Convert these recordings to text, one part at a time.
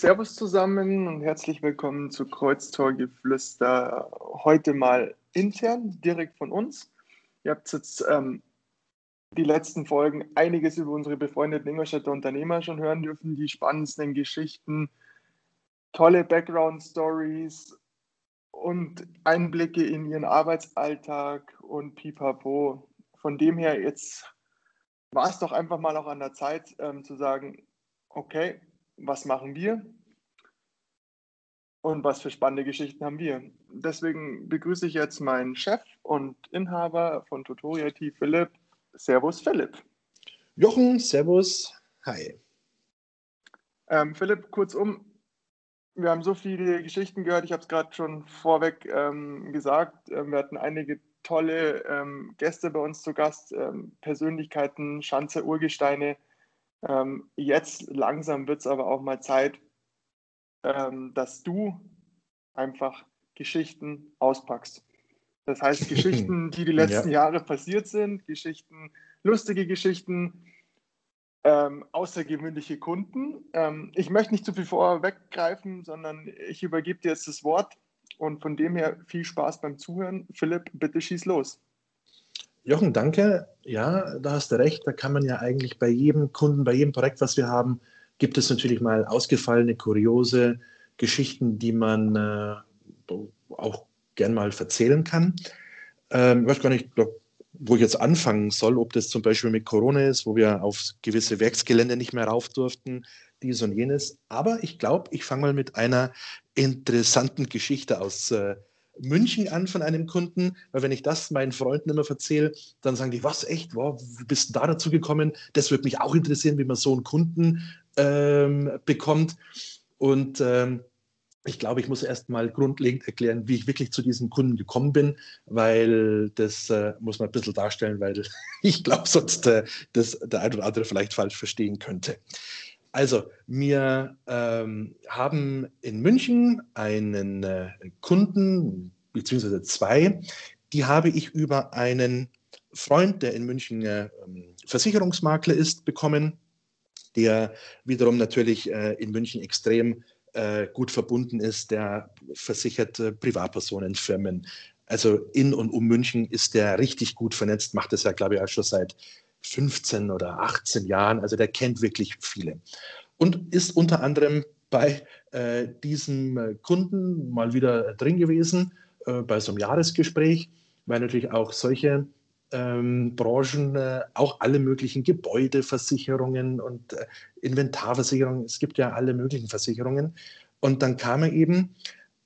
Servus zusammen und herzlich willkommen zu Kreuztorgeflüster. Heute mal intern, direkt von uns. Ihr habt jetzt ähm, die letzten Folgen einiges über unsere befreundeten Ingolstädter Unternehmer schon hören dürfen, die spannendsten Geschichten, tolle Background-Stories und Einblicke in ihren Arbeitsalltag und pipapo. Von dem her, jetzt war es doch einfach mal auch an der Zeit ähm, zu sagen, okay, was machen wir und was für spannende Geschichten haben wir. Deswegen begrüße ich jetzt meinen Chef und Inhaber von Tutorial IT, Philipp. Servus, Philipp. Jochen, Servus, hi. Ähm, Philipp, kurzum, wir haben so viele Geschichten gehört. Ich habe es gerade schon vorweg ähm, gesagt. Ähm, wir hatten einige tolle ähm, Gäste bei uns zu Gast, ähm, Persönlichkeiten, Schanze, Urgesteine, ähm, jetzt langsam wird es aber auch mal Zeit, ähm, dass du einfach Geschichten auspackst. Das heißt, Geschichten, die die letzten ja. Jahre passiert sind, Geschichten, lustige Geschichten, ähm, außergewöhnliche Kunden. Ähm, ich möchte nicht zu viel vorweggreifen, sondern ich übergebe dir jetzt das Wort und von dem her viel Spaß beim Zuhören. Philipp, bitte schieß los. Jochen, danke. Ja, da hast du recht. Da kann man ja eigentlich bei jedem Kunden, bei jedem Projekt, was wir haben, gibt es natürlich mal ausgefallene, kuriose Geschichten, die man äh, auch gern mal erzählen kann. Ähm, ich weiß gar nicht, wo ich jetzt anfangen soll, ob das zum Beispiel mit Corona ist, wo wir auf gewisse Werksgelände nicht mehr rauf durften, dies und jenes. Aber ich glaube, ich fange mal mit einer interessanten Geschichte aus äh, München an von einem Kunden, weil wenn ich das meinen Freunden immer erzähle, dann sagen die, was echt, wow, wie bist du da dazu gekommen? Das würde mich auch interessieren, wie man so einen Kunden ähm, bekommt. Und ähm, ich glaube, ich muss erst mal grundlegend erklären, wie ich wirklich zu diesem Kunden gekommen bin, weil das äh, muss man ein bisschen darstellen, weil ich glaube, sonst äh, das der ein oder andere vielleicht falsch verstehen könnte. Also, wir ähm, haben in München einen äh, Kunden, beziehungsweise zwei, die habe ich über einen Freund, der in München äh, Versicherungsmakler ist, bekommen, der wiederum natürlich äh, in München extrem äh, gut verbunden ist, der versichert Privatpersonen, Firmen. Also in und um München ist der richtig gut vernetzt, macht das ja, glaube ich, auch schon seit 15 oder 18 Jahren. Also der kennt wirklich viele. Und ist unter anderem bei äh, diesem Kunden mal wieder drin gewesen, äh, bei so einem Jahresgespräch, weil natürlich auch solche ähm, Branchen, äh, auch alle möglichen Gebäudeversicherungen und äh, Inventarversicherungen, es gibt ja alle möglichen Versicherungen. Und dann kam er eben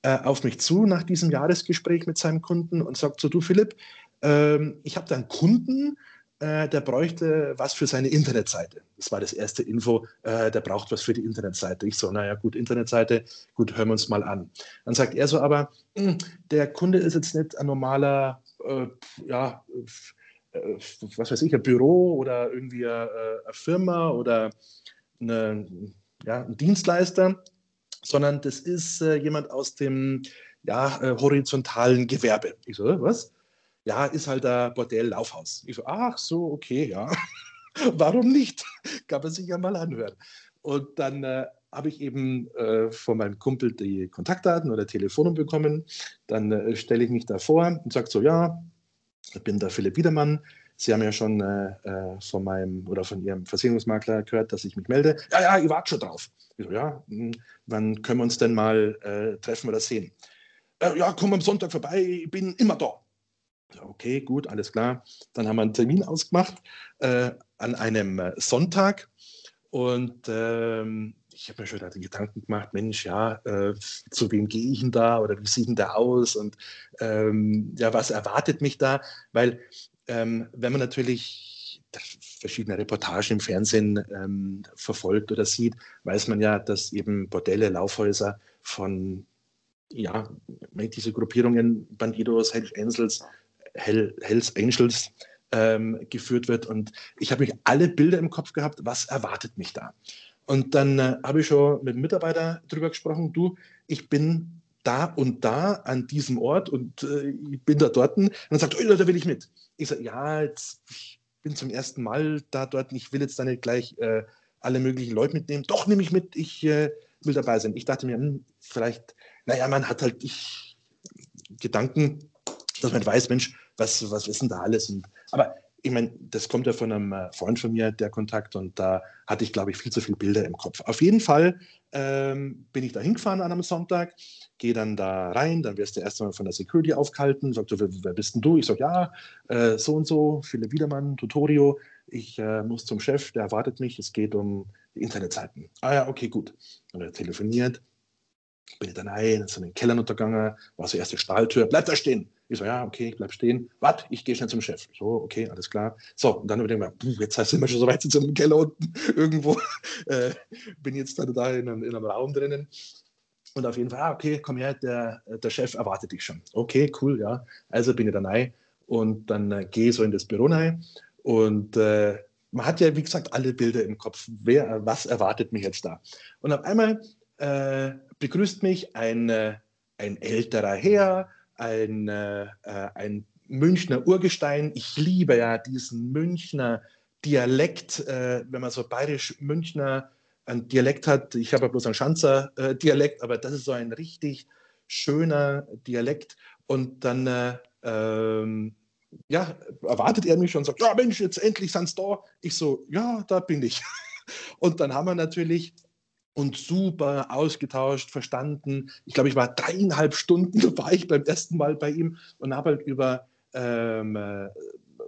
äh, auf mich zu nach diesem Jahresgespräch mit seinem Kunden und sagt so, du Philipp, ähm, ich habe da einen Kunden, äh, der bräuchte was für seine Internetseite. Das war das erste Info, äh, der braucht was für die Internetseite. Ich so, naja, gut, Internetseite, gut, hören wir uns mal an. Dann sagt er so, aber hm, der Kunde ist jetzt nicht ein normaler, äh, ja, äh, was weiß ich, ein Büro oder irgendwie eine, äh, eine Firma oder eine, ja, ein Dienstleister, sondern das ist jemand aus dem ja, horizontalen Gewerbe. Ich so, was? Ja, ist halt ein Bordell-Laufhaus. Ich so, ach so, okay, ja. Warum nicht? Kann man sich ja mal anhören. Und dann äh, habe ich eben äh, von meinem Kumpel die Kontaktdaten oder Telefonnummer bekommen. Dann äh, stelle ich mich da vor und sage so, ja, ich bin der Philipp Wiedermann. Sie haben ja schon äh, äh, von meinem oder von Ihrem Versicherungsmakler gehört, dass ich mich melde. Ja, ja, ich warte schon drauf. Ich so, ja, hm, wann können wir uns denn mal äh, treffen oder sehen? ja, komm am Sonntag vorbei, ich bin immer da. Okay, gut, alles klar. Dann haben wir einen Termin ausgemacht äh, an einem äh, Sonntag und ähm, ich habe mir schon die Gedanken gemacht, Mensch, ja, äh, zu wem gehe ich denn da oder wie sieht denn da aus und ähm, ja, was erwartet mich da? Weil ähm, wenn man natürlich verschiedene Reportagen im Fernsehen ähm, verfolgt oder sieht, weiß man ja, dass eben Bordelle, Laufhäuser von ja, diese Gruppierungen, Bandidos, Hells Angels, Hell, Hells Angels ähm, geführt wird. Und ich habe mich alle Bilder im Kopf gehabt, was erwartet mich da. Und dann äh, habe ich schon mit dem Mitarbeiter darüber gesprochen, du, ich bin da und da an diesem Ort und äh, ich bin da dort. Und dann sagt, oh, da will ich mit. Ich sage, ja, jetzt, ich bin zum ersten Mal da dort, ich will jetzt da nicht gleich äh, alle möglichen Leute mitnehmen. Doch, nehme ich mit, ich äh, will dabei sein. Ich dachte mir, hm, vielleicht, naja, man hat halt ich, Gedanken, dass man weiß, Mensch, was, was ist denn da alles? Und, aber ich meine, das kommt ja von einem äh, Freund von mir, der Kontakt, und da hatte ich, glaube ich, viel zu viele Bilder im Kopf. Auf jeden Fall ähm, bin ich da hingefahren an einem Sonntag, gehe dann da rein, dann wirst du erst einmal von der Security aufgehalten, sagt du, wer, wer bist denn du? Ich sage, ja, äh, so und so, Philipp Wiedermann, Tutorio, ich äh, muss zum Chef, der erwartet mich, es geht um die Internetseiten. Ah ja, okay, gut. Und er telefoniert, bin ich dann rein, so in den Keller untergegangen, war so erste Stahltür, bleib da stehen. Ich so, ja, okay, ich bleib stehen. Warte, ich gehe schnell zum Chef. So, okay, alles klar. So, und dann überlegen wir, jetzt sind wir schon so weit, sind wir im Keller unten irgendwo. Äh, bin jetzt da, da in, einem, in einem Raum drinnen. Und auf jeden Fall, ah, okay, komm her, der, der Chef erwartet dich schon. Okay, cool, ja. Also bin ich da rein und dann äh, gehe so in das Büro rein und äh, man hat ja, wie gesagt, alle Bilder im Kopf. Wer, was erwartet mich jetzt da? Und auf einmal äh, begrüßt mich ein, äh, ein älterer Herr, ein, äh, äh, ein Münchner Urgestein. Ich liebe ja diesen Münchner Dialekt, äh, wenn man so bayerisch-Münchner ein Dialekt hat. Ich habe ja bloß einen Schanzer-Dialekt, äh, aber das ist so ein richtig schöner Dialekt. Und dann äh, ähm, ja, erwartet er mich schon und sagt, ja Mensch, jetzt endlich sind sie da. Ich so, ja, da bin ich. Und dann haben wir natürlich und super ausgetauscht, verstanden. Ich glaube, ich war dreieinhalb Stunden, war ich beim ersten Mal bei ihm und habe halt über ähm, äh,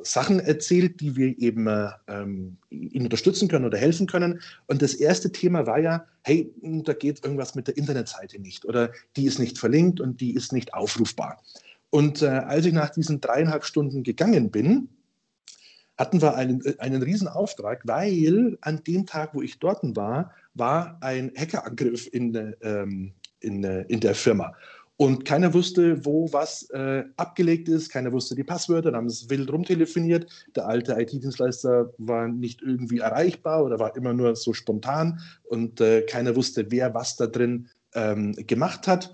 Sachen erzählt, die wir eben äh, ähm, ihn unterstützen können oder helfen können. Und das erste Thema war ja, hey, da geht irgendwas mit der Internetseite nicht oder die ist nicht verlinkt und die ist nicht aufrufbar. Und äh, als ich nach diesen dreieinhalb Stunden gegangen bin, hatten wir einen, äh, einen riesen Auftrag, weil an dem Tag, wo ich dort war, war ein Hackerangriff in, ähm, in, in der Firma. Und keiner wusste, wo was äh, abgelegt ist, keiner wusste die Passwörter, dann haben es wild rumtelefoniert. Der alte IT-Dienstleister war nicht irgendwie erreichbar oder war immer nur so spontan und äh, keiner wusste, wer was da drin ähm, gemacht hat.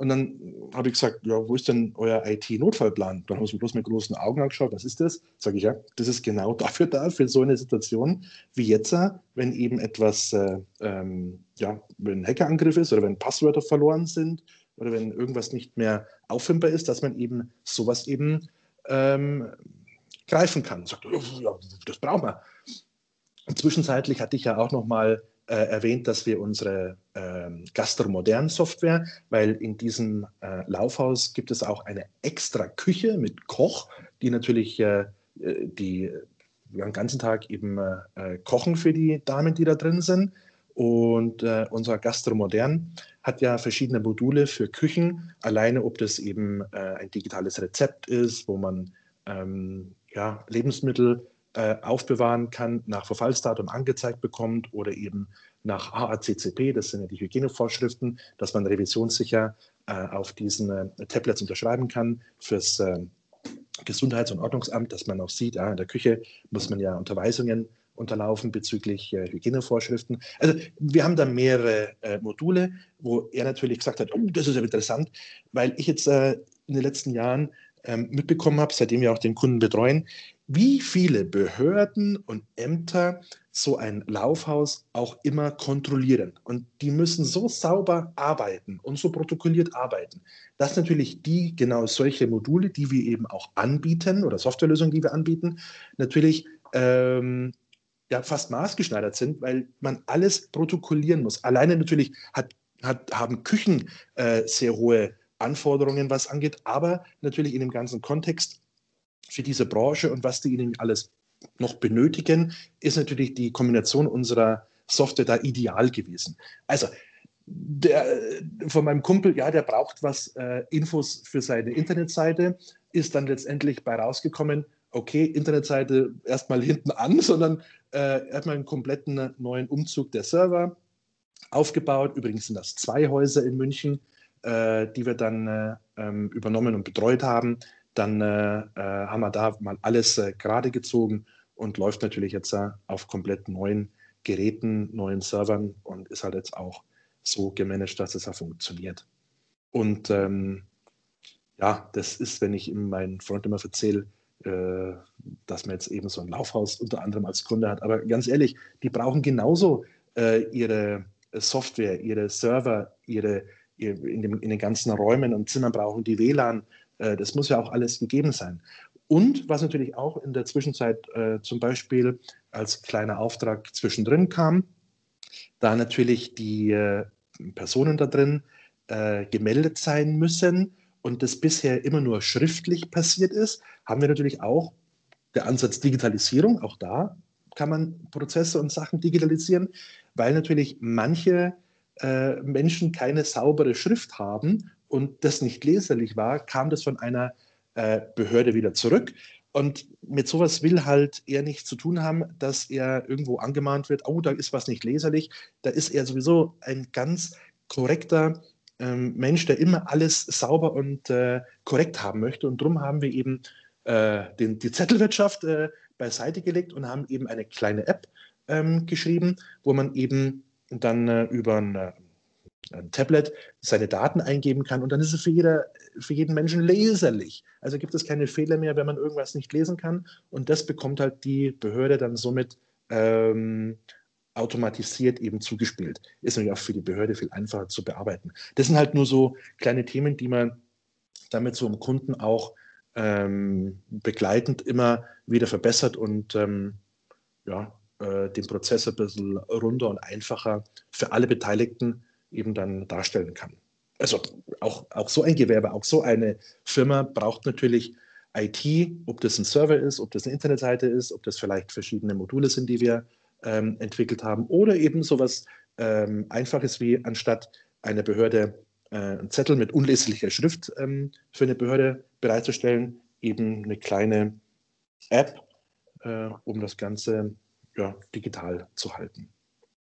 Und dann habe ich gesagt, ja, wo ist denn euer IT-Notfallplan? Dann haben sie bloß mit großen Augen angeschaut, was ist das? Sage ich, ja, das ist genau dafür da, für so eine Situation wie jetzt, wenn eben etwas, äh, ähm, ja, wenn ein Hackerangriff ist oder wenn Passwörter verloren sind oder wenn irgendwas nicht mehr auffindbar ist, dass man eben sowas eben ähm, greifen kann. Sagt, ja, das brauchen wir. Und zwischenzeitlich hatte ich ja auch noch mal äh, erwähnt, dass wir unsere äh, Gastromodern Software, weil in diesem äh, Laufhaus gibt es auch eine extra Küche mit Koch, die natürlich äh, äh, die den ganzen Tag eben äh, kochen für die Damen, die da drin sind. Und äh, unser Gastromodern hat ja verschiedene Module für Küchen, alleine ob das eben äh, ein digitales Rezept ist, wo man ähm, ja, Lebensmittel äh, aufbewahren kann, nach Verfallsdatum angezeigt bekommt oder eben nach HACCP, das sind ja die Hygienevorschriften, dass man revisionssicher äh, auf diesen äh, Tablets unterschreiben kann fürs äh, Gesundheits- und Ordnungsamt, dass man auch sieht, ja, in der Küche muss man ja Unterweisungen unterlaufen bezüglich äh, Hygienevorschriften. Also wir haben da mehrere äh, Module, wo er natürlich gesagt hat, oh, das ist ja interessant, weil ich jetzt äh, in den letzten Jahren ähm, mitbekommen habe, seitdem wir auch den Kunden betreuen, wie viele Behörden und Ämter so ein Laufhaus auch immer kontrollieren. Und die müssen so sauber arbeiten und so protokolliert arbeiten, dass natürlich die genau solche Module, die wir eben auch anbieten oder Softwarelösungen, die wir anbieten, natürlich ähm, ja, fast maßgeschneidert sind, weil man alles protokollieren muss. Alleine natürlich hat, hat, haben Küchen äh, sehr hohe Anforderungen, was angeht, aber natürlich in dem ganzen Kontext für diese Branche und was die ihnen alles noch benötigen, ist natürlich die Kombination unserer Software da ideal gewesen. Also der, von meinem Kumpel, ja, der braucht was, äh, Infos für seine Internetseite, ist dann letztendlich bei rausgekommen, okay, Internetseite erstmal hinten an, sondern äh, erstmal einen kompletten neuen Umzug der Server aufgebaut. Übrigens sind das zwei Häuser in München, die wir dann äh, ähm, übernommen und betreut haben dann äh, äh, haben wir da mal alles äh, gerade gezogen und läuft natürlich jetzt äh, auf komplett neuen Geräten, neuen Servern und ist halt jetzt auch so gemanagt, dass es ja funktioniert. Und ähm, ja, das ist, wenn ich meinen Freund immer erzähle, äh, dass man jetzt eben so ein Laufhaus unter anderem als Kunde hat. Aber ganz ehrlich, die brauchen genauso äh, ihre Software, ihre Server, ihre, in, dem, in den ganzen Räumen und Zimmern brauchen die WLAN. Äh, das muss ja auch alles gegeben sein. Und was natürlich auch in der Zwischenzeit äh, zum Beispiel als kleiner Auftrag zwischendrin kam, da natürlich die äh, Personen da drin äh, gemeldet sein müssen und das bisher immer nur schriftlich passiert ist, haben wir natürlich auch der Ansatz Digitalisierung, auch da kann man Prozesse und Sachen digitalisieren, weil natürlich manche äh, Menschen keine saubere Schrift haben und das nicht leserlich war, kam das von einer äh, Behörde wieder zurück. Und mit sowas will halt er nichts zu tun haben, dass er irgendwo angemahnt wird, oh, da ist was nicht leserlich. Da ist er sowieso ein ganz korrekter ähm, Mensch, der immer alles sauber und äh, korrekt haben möchte. Und darum haben wir eben äh, den, die Zettelwirtschaft äh, beiseite gelegt und haben eben eine kleine App ähm, geschrieben, wo man eben dann äh, über ein, äh, ein, Tablet seine Daten eingeben kann und dann ist es für, jeder, für jeden Menschen leserlich. Also gibt es keine Fehler mehr, wenn man irgendwas nicht lesen kann und das bekommt halt die Behörde dann somit ähm, automatisiert eben zugespielt. Ist natürlich auch für die Behörde viel einfacher zu bearbeiten. Das sind halt nur so kleine Themen, die man damit so im Kunden auch ähm, begleitend immer wieder verbessert und ähm, ja, äh, den Prozess ein bisschen runder und einfacher für alle Beteiligten eben dann darstellen kann. Also auch, auch so ein Gewerbe, auch so eine Firma braucht natürlich IT, ob das ein Server ist, ob das eine Internetseite ist, ob das vielleicht verschiedene Module sind, die wir ähm, entwickelt haben, oder eben sowas ähm, Einfaches wie anstatt einer Behörde äh, einen Zettel mit unleserlicher Schrift ähm, für eine Behörde bereitzustellen, eben eine kleine App, äh, um das Ganze ja, digital zu halten.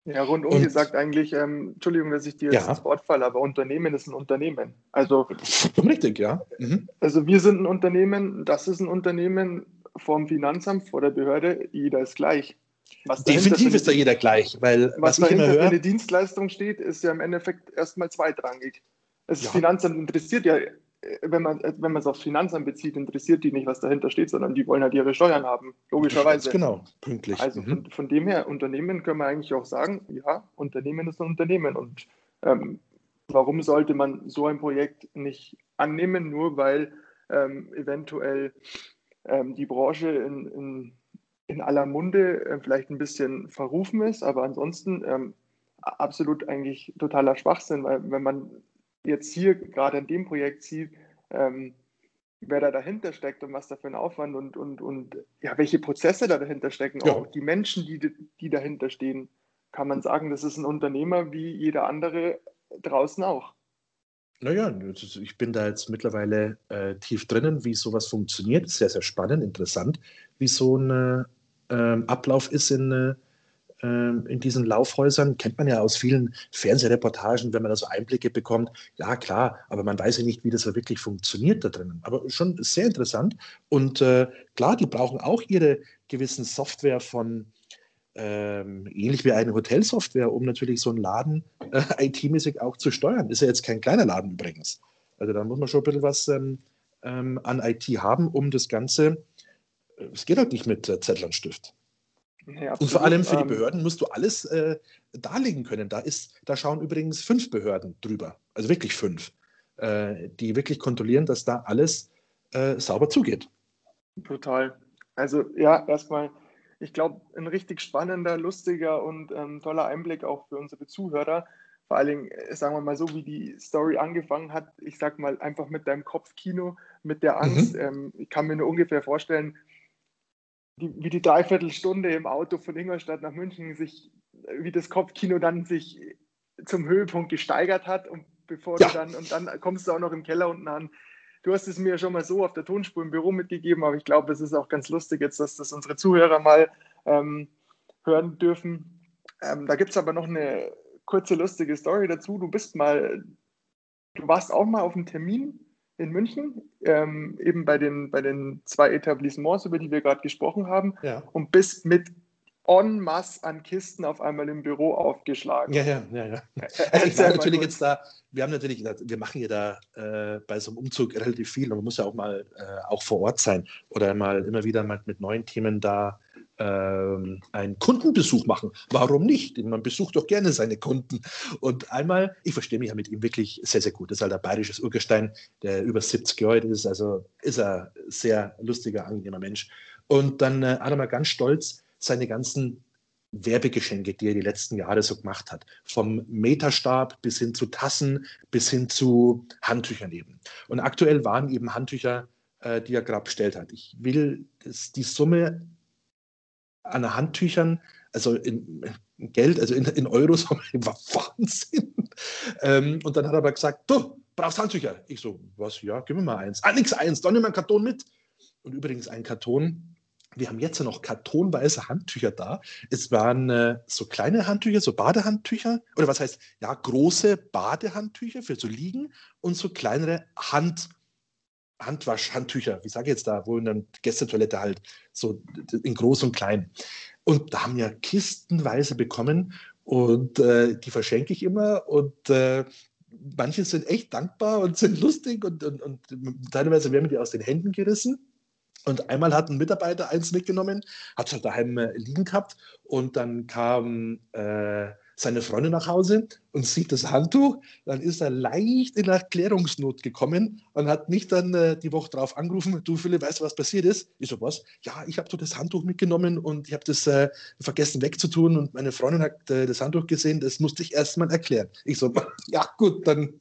Ja, rundum und, gesagt eigentlich, ähm, Entschuldigung, dass ich dir ja. ins Wort falle, aber Unternehmen ist ein Unternehmen. Also richtig, ja. Mhm. Also wir sind ein Unternehmen, das ist ein Unternehmen vom Finanzamt, vor der Behörde, jeder ist gleich. Definitiv ist da jeder gleich, weil was, was dahinter für eine Dienstleistung steht, ist ja im Endeffekt erstmal zweitrangig. Das ja. Finanzamt interessiert ja wenn man wenn man es aufs Finanzamt bezieht, interessiert die nicht, was dahinter steht, sondern die wollen halt ihre Steuern haben, logischerweise. Genau, pünktlich. Also mhm. von, von, dem her, Unternehmen können wir eigentlich auch sagen, ja, Unternehmen ist ein Unternehmen. Und ähm, warum sollte man so ein Projekt nicht annehmen, nur weil ähm, eventuell ähm, die Branche in, in, in aller Munde äh, vielleicht ein bisschen verrufen ist, aber ansonsten ähm, absolut eigentlich totaler Schwachsinn, weil wenn man jetzt hier gerade in dem Projekt sieht, ähm, wer da dahinter steckt und was da für ein Aufwand und, und, und ja, welche Prozesse da dahinter stecken, ja. auch die Menschen, die, die dahinter stehen, kann man sagen, das ist ein Unternehmer wie jeder andere draußen auch. Naja, ich bin da jetzt mittlerweile äh, tief drinnen, wie sowas funktioniert. Sehr, sehr spannend, interessant, wie so ein äh, Ablauf ist in, äh, in diesen Laufhäusern. Kennt man ja aus vielen Fernsehreportagen, wenn man da so Einblicke bekommt. Ja, klar, aber man weiß ja nicht, wie das wirklich funktioniert da drinnen. Aber schon sehr interessant. Und äh, klar, die brauchen auch ihre gewissen Software von, ähm, ähnlich wie eine Hotelsoftware, um natürlich so einen Laden äh, IT-mäßig auch zu steuern. Ist ja jetzt kein kleiner Laden übrigens. Also da muss man schon ein bisschen was ähm, ähm, an IT haben, um das Ganze, äh, es geht halt nicht mit äh, Zettel und Stift. Ja, und vor allem für die ähm, Behörden musst du alles äh, darlegen können. Da, ist, da schauen übrigens fünf Behörden drüber, also wirklich fünf, äh, die wirklich kontrollieren, dass da alles äh, sauber zugeht. Total. Also ja, erstmal, ich glaube, ein richtig spannender, lustiger und ähm, toller Einblick auch für unsere Zuhörer. Vor allen Dingen, äh, sagen wir mal so, wie die Story angefangen hat. Ich sag mal einfach mit deinem Kopfkino, mit der Angst. Mhm. Ähm, ich kann mir nur ungefähr vorstellen, die, wie die Dreiviertelstunde im Auto von Ingolstadt nach München sich, wie das Kopfkino dann sich zum Höhepunkt gesteigert hat und bevor ja. du dann, und dann kommst du auch noch im Keller unten an. Du hast es mir schon mal so auf der Tonspur im Büro mitgegeben, aber ich glaube, es ist auch ganz lustig jetzt, dass das unsere Zuhörer mal ähm, hören dürfen. Ähm, da gibt es aber noch eine kurze lustige Story dazu. Du bist mal, du warst auch mal auf einem Termin in München, ähm, eben bei den, bei den zwei Etablissements, über die wir gerade gesprochen haben, ja. und bist mit en masse an Kisten auf einmal im Büro aufgeschlagen. Ja, ja, ja. ja. Also ich war natürlich jetzt da, wir haben natürlich, wir machen ja da äh, bei so einem Umzug relativ viel und man muss ja auch mal äh, auch vor Ort sein oder mal immer wieder mal mit neuen Themen da ähm, einen Kundenbesuch machen. Warum nicht? Man besucht doch gerne seine Kunden. Und einmal, ich verstehe mich ja mit ihm wirklich sehr, sehr gut. Das ist halt ein bayerisches Urgestein, der über 70 Jahre alt ist. Also ist er sehr lustiger, angenehmer Mensch. Und dann äh, hat er mal ganz stolz seine ganzen Werbegeschenke, die er die letzten Jahre so gemacht hat. Vom Meterstab bis hin zu Tassen, bis hin zu Handtüchern eben. Und aktuell waren eben Handtücher, äh, die er gerade bestellt hat. Ich will das, die Summe an Handtüchern, also in, in Geld, also in, in Euros, war Wahnsinn. Ähm, und dann hat er aber gesagt, du brauchst Handtücher. Ich so, was, ja, gib mir mal eins. Ah, nix eins, dann nimm mal einen Karton mit. Und übrigens ein Karton, wir haben jetzt noch kartonweise Handtücher da. Es waren äh, so kleine Handtücher, so Badehandtücher, oder was heißt, ja, große Badehandtücher für so Liegen und so kleinere Hand, Handwaschhandtücher, wie sage ich jetzt da, wo in der Gästetoilette halt, so in groß und klein. Und da haben wir kistenweise bekommen und äh, die verschenke ich immer und äh, manche sind echt dankbar und sind lustig und, und, und teilweise werden die aus den Händen gerissen. Und einmal hat ein Mitarbeiter eins mitgenommen, hat es halt daheim äh, liegen gehabt und dann kam äh, seine Freundin nach Hause und sieht das Handtuch. Dann ist er leicht in Erklärungsnot gekommen und hat mich dann äh, die Woche darauf angerufen, du Philipp, weißt du, was passiert ist? Ich so, was? Ja, ich habe so das Handtuch mitgenommen und ich habe das äh, vergessen wegzutun und meine Freundin hat äh, das Handtuch gesehen, das musste ich erst mal erklären. Ich so, ja gut, dann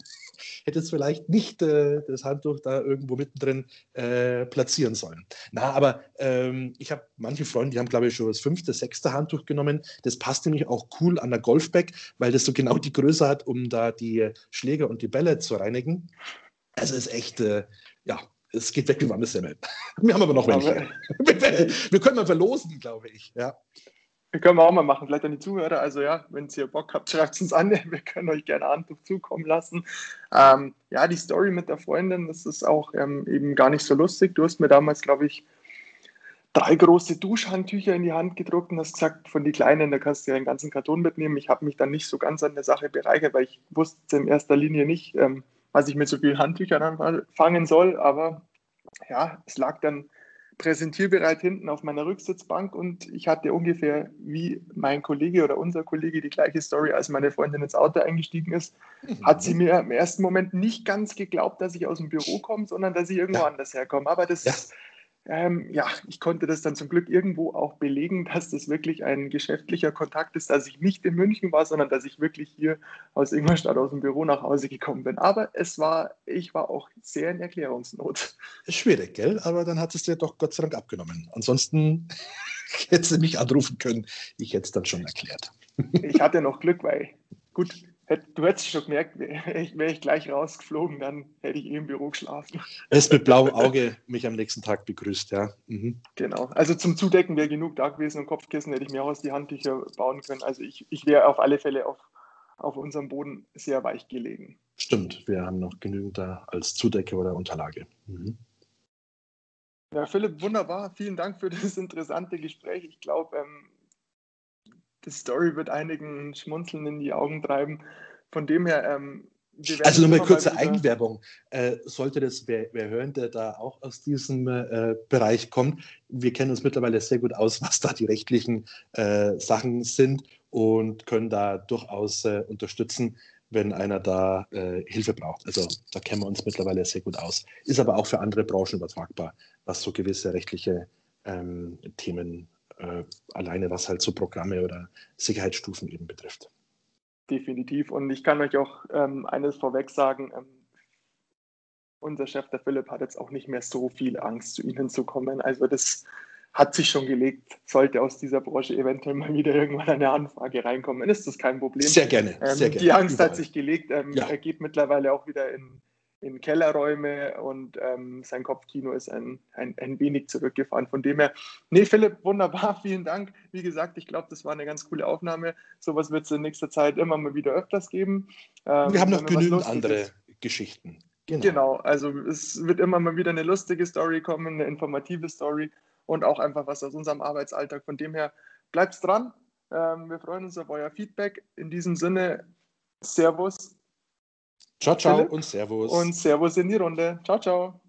hätte es vielleicht nicht äh, das Handtuch da irgendwo mittendrin äh, platzieren sollen. Na, aber ähm, ich habe manche Freunde, die haben, glaube ich, schon das fünfte, sechste Handtuch genommen. Das passt nämlich auch cool an der Golfbag, weil das so genau die Größe hat, um da die Schläger und die Bälle zu reinigen. Also ist echt, äh, ja, es geht weg wie warme Semmel. Wir haben aber noch welche. Wir können mal verlosen, glaube ich. Ja. Wir können wir auch mal machen, vielleicht an die Zuhörer. Also ja, wenn ihr Bock habt, schreibt es uns an. Wir können euch gerne Handtuch zukommen lassen. Ähm, ja, die Story mit der Freundin, das ist auch ähm, eben gar nicht so lustig. Du hast mir damals, glaube ich, drei große Duschhandtücher in die Hand gedruckt und hast gesagt, von die kleinen, da kannst du ja den ganzen Karton mitnehmen. Ich habe mich dann nicht so ganz an der Sache bereichert, weil ich wusste in erster Linie nicht, ähm, was ich mit so vielen Handtüchern anfangen soll. Aber ja, es lag dann präsentierbereit hinten auf meiner Rücksitzbank und ich hatte ungefähr wie mein Kollege oder unser Kollege die gleiche Story, als meine Freundin ins Auto eingestiegen ist. Mhm. Hat sie mir im ersten Moment nicht ganz geglaubt, dass ich aus dem Büro komme, sondern dass ich irgendwo ja. anders herkomme. Aber das ja ähm, ja, ich konnte das dann zum Glück irgendwo auch belegen, dass das wirklich ein geschäftlicher Kontakt ist, dass ich nicht in München war, sondern dass ich wirklich hier aus Ingolstadt aus dem Büro nach Hause gekommen bin. Aber es war, ich war auch sehr in Erklärungsnot. Schwierig, gell? Aber dann hat es dir doch Gott sei Dank abgenommen. Ansonsten hätte sie mich anrufen können. Ich hätte es dann schon erklärt. ich hatte noch Glück, weil gut, Du hättest schon gemerkt, wäre ich, wär ich, gleich rausgeflogen, dann hätte ich eh im Büro geschlafen. Er ist mit blauem Auge mich am nächsten Tag begrüßt, ja. Mhm. Genau. Also zum Zudecken wäre genug da gewesen und Kopfkissen hätte ich mir auch aus die Handtücher bauen können. Also ich, ich wäre auf alle Fälle auf, auf unserem Boden sehr weich gelegen. Stimmt, wir haben noch genügend da als Zudecke oder Unterlage. Mhm. Ja, Philipp, wunderbar. Vielen Dank für das interessante Gespräch. Ich glaube, ähm, die Story wird einigen Schmunzeln in die Augen treiben. Von dem her, ähm, also nochmal kurze mal Eigenwerbung. Äh, sollte das wer, wer, hören, der da auch aus diesem äh, Bereich kommt, wir kennen uns mittlerweile sehr gut aus, was da die rechtlichen äh, Sachen sind und können da durchaus äh, unterstützen, wenn einer da äh, Hilfe braucht. Also da kennen wir uns mittlerweile sehr gut aus. Ist aber auch für andere Branchen übertragbar, was so gewisse rechtliche ähm, Themen äh, alleine was halt so Programme oder Sicherheitsstufen eben betrifft. Definitiv. Und ich kann euch auch ähm, eines vorweg sagen, ähm, unser Chef, der Philipp, hat jetzt auch nicht mehr so viel Angst, zu Ihnen zu kommen. Also das hat sich schon gelegt. Sollte aus dieser Branche eventuell mal wieder irgendwann eine Anfrage reinkommen, ist das kein Problem. Sehr gerne. Ähm, sehr gerne. Die Angst Überall. hat sich gelegt. Ähm, ja. Er geht mittlerweile auch wieder in in Kellerräume und ähm, sein Kopfkino ist ein, ein, ein wenig zurückgefahren. Von dem her, nee, Philipp, wunderbar, vielen Dank. Wie gesagt, ich glaube, das war eine ganz coole Aufnahme. Sowas wird es in nächster Zeit immer mal wieder öfters geben. Ähm, wir haben noch genügend andere ist. Geschichten. Genau. genau, also es wird immer mal wieder eine lustige Story kommen, eine informative Story und auch einfach was aus unserem Arbeitsalltag. Von dem her, bleibt dran. Ähm, wir freuen uns auf euer Feedback. In diesem Sinne, Servus, Ciao, ciao Philipp. und Servus. Und Servus in die Runde. Ciao, ciao.